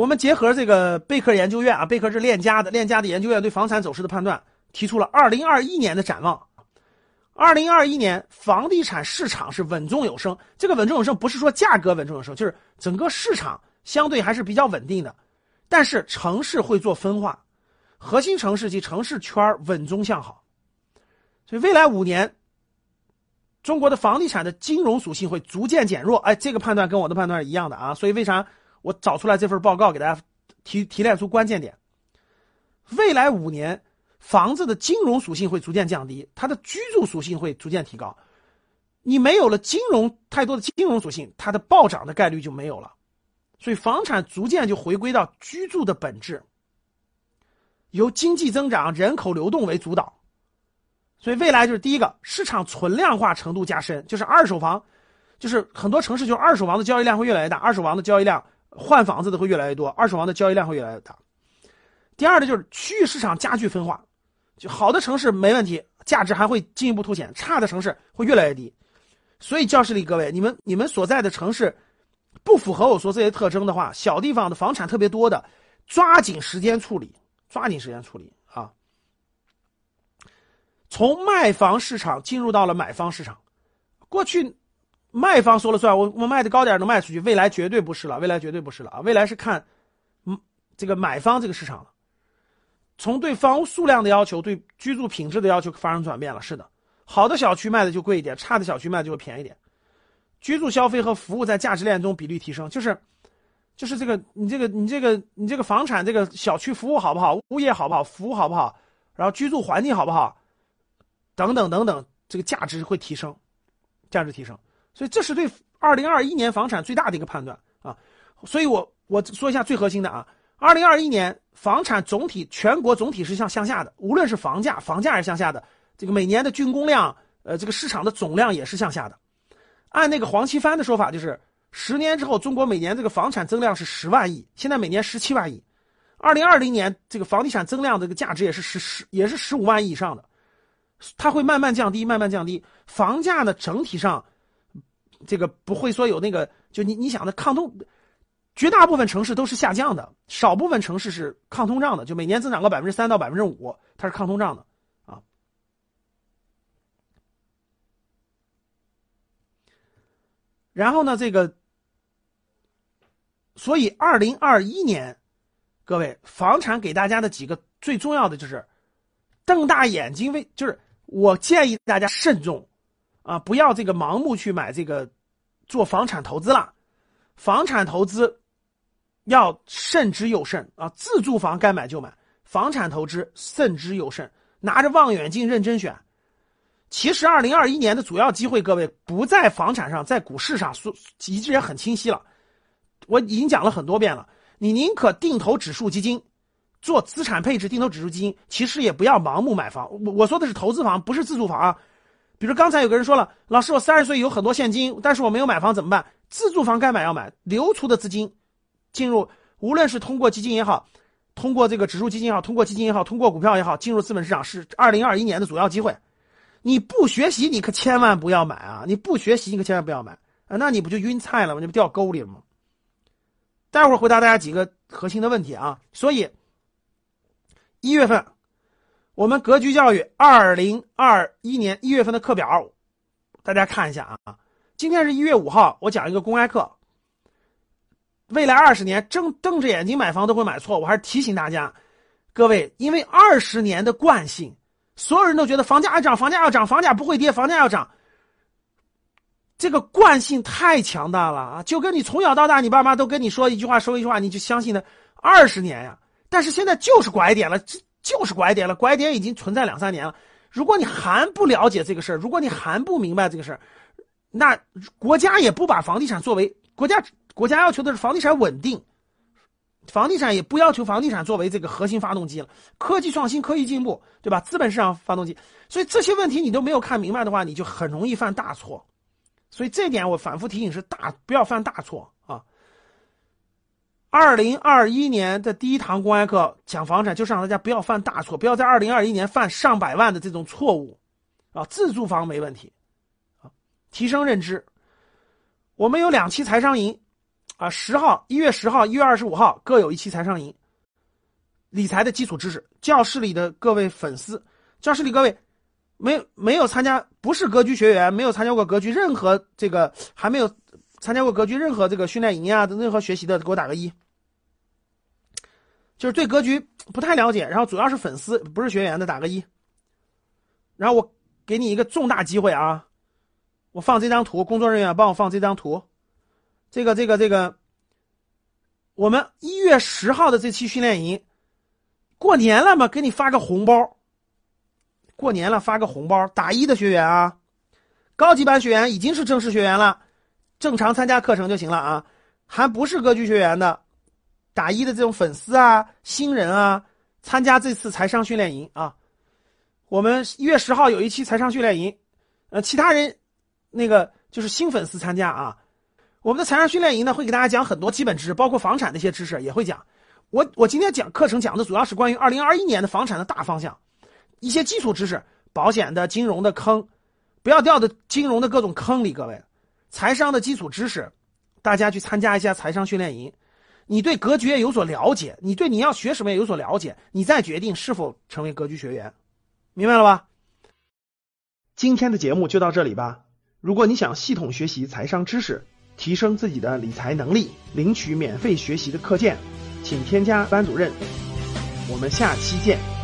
我们结合这个贝壳研究院啊，贝壳是链家的，链家的研究院对房产走势的判断，提出了二零二一年的展望。二零二一年房地产市场是稳中有升，这个稳中有升不是说价格稳中有升，就是整个市场相对还是比较稳定的。但是城市会做分化，核心城市及城市圈稳中向好，所以未来五年，中国的房地产的金融属性会逐渐减弱。哎，这个判断跟我的判断是一样的啊。所以为啥我找出来这份报告给大家提提炼出关键点？未来五年。房子的金融属性会逐渐降低，它的居住属性会逐渐提高。你没有了金融太多的金融属性，它的暴涨的概率就没有了。所以房产逐渐就回归到居住的本质，由经济增长、人口流动为主导。所以未来就是第一个市场存量化程度加深，就是二手房，就是很多城市就是二手房的交易量会越来越大，二手房的交易量换房子的会越来越多，二手房的交易量会越来越大。第二呢，就是区域市场加剧分化。就好的城市没问题，价值还会进一步凸显；差的城市会越来越低。所以教室里各位，你们你们所在的城市不符合我说这些特征的话，小地方的房产特别多的，抓紧时间处理，抓紧时间处理啊！从卖方市场进入到了买方市场，过去卖方说了算，我我卖的高点能卖出去，未来绝对不是了，未来绝对不是了啊！未来是看嗯这个买方这个市场了。从对房屋数量的要求，对居住品质的要求发生转变了。是的，好的小区卖的就贵一点，差的小区卖的就会便宜点。居住消费和服务在价值链中比例提升，就是，就是这个你这个你这个你这个房产这个小区服务好不好，物业好不好，服务好不好，然后居住环境好不好，等等等等，这个价值会提升，价值提升。所以这是对二零二一年房产最大的一个判断啊。所以我我说一下最核心的啊。二零二一年房产总体全国总体是向向下的，无论是房价，房价是向下的，这个每年的竣工量，呃，这个市场的总量也是向下的。按那个黄奇帆的说法，就是十年之后，中国每年这个房产增量是十万亿，现在每年十七万亿。二零二零年这个房地产增量这个价值也是十十也是十五万亿以上的，它会慢慢降低，慢慢降低。房价呢，整体上这个不会说有那个，就你你想的抗通。绝大部分城市都是下降的，少部分城市是抗通胀的，就每年增长个百分之三到百分之五，它是抗通胀的啊。然后呢，这个，所以二零二一年，各位房产给大家的几个最重要的就是瞪大眼睛为，就是我建议大家慎重啊，不要这个盲目去买这个做房产投资了，房产投资。要慎之又慎啊！自住房该买就买，房产投资慎之又慎，拿着望远镜认真选。其实，二零二一年的主要机会，各位不在房产上，在股市上，说一直也很清晰了。我已经讲了很多遍了，你宁可定投指数基金，做资产配置，定投指数基金，其实也不要盲目买房。我我说的是投资房，不是自住房啊。比如刚才有个人说了，老师，我三十岁有很多现金，但是我没有买房怎么办？自住房该买要买，流出的资金。进入，无论是通过基金也好，通过这个指数基金也好，通过基金也好，通过股票也好，进入资本市场是二零二一年的主要机会。你不学习，你可千万不要买啊！你不学习，你可千万不要买啊！那你不就晕菜了吗？你不掉沟里了吗？待会儿回答大家几个核心的问题啊！所以，一月份，我们格局教育二零二一年一月份的课表，大家看一下啊。今天是一月五号，我讲一个公开课。未来二十年睁瞪着眼睛买房都会买错，我还是提醒大家，各位，因为二十年的惯性，所有人都觉得房价要涨，房价要涨，房价不会跌，房价要涨。这个惯性太强大了啊！就跟你从小到大，你爸妈都跟你说一句话，说一句话，你就相信了二十年呀。但是现在就是拐点了，这就是拐点了，拐点已经存在两三年了。如果你还不了解这个事儿，如果你还不明白这个事儿，那国家也不把房地产作为国家。国家要求的是房地产稳定，房地产也不要求房地产作为这个核心发动机了。科技创新、科技进步，对吧？资本市场发动机，所以这些问题你都没有看明白的话，你就很容易犯大错。所以这点我反复提醒是大，不要犯大错。二零二一年的第一堂公开课讲房产，就是让大家不要犯大错，不要在二零二一年犯上百万的这种错误啊。自住房没问题啊，提升认知。我们有两期财商营。啊，十号、一月十号、一月二十五号各有一期财商营，理财的基础知识。教室里的各位粉丝，教室里各位没没有参加，不是格局学员，没有参加过格局任何这个，还没有参加过格局任何这个训练营啊，任何学习的，给我打个一。就是对格局不太了解，然后主要是粉丝，不是学员的，打个一。然后我给你一个重大机会啊，我放这张图，工作人员帮我放这张图。这个这个这个，我们一月十号的这期训练营，过年了嘛，给你发个红包。过年了发个红包，打一的学员啊，高级班学员已经是正式学员了，正常参加课程就行了啊，还不是歌剧学员的。打一的这种粉丝啊，新人啊，参加这次财商训练营啊，我们一月十号有一期财商训练营，呃，其他人那个就是新粉丝参加啊。我们的财商训练营呢，会给大家讲很多基本知识，包括房产的一些知识也会讲。我我今天讲课程讲的主要是关于二零二一年的房产的大方向，一些基础知识，保险的、金融的坑，不要掉的金融的各种坑里。各位，财商的基础知识，大家去参加一下财商训练营。你对格局也有所了解，你对你要学什么也有所了解，你再决定是否成为格局学员，明白了吧？今天的节目就到这里吧。如果你想系统学习财商知识，提升自己的理财能力，领取免费学习的课件，请添加班主任。我们下期见。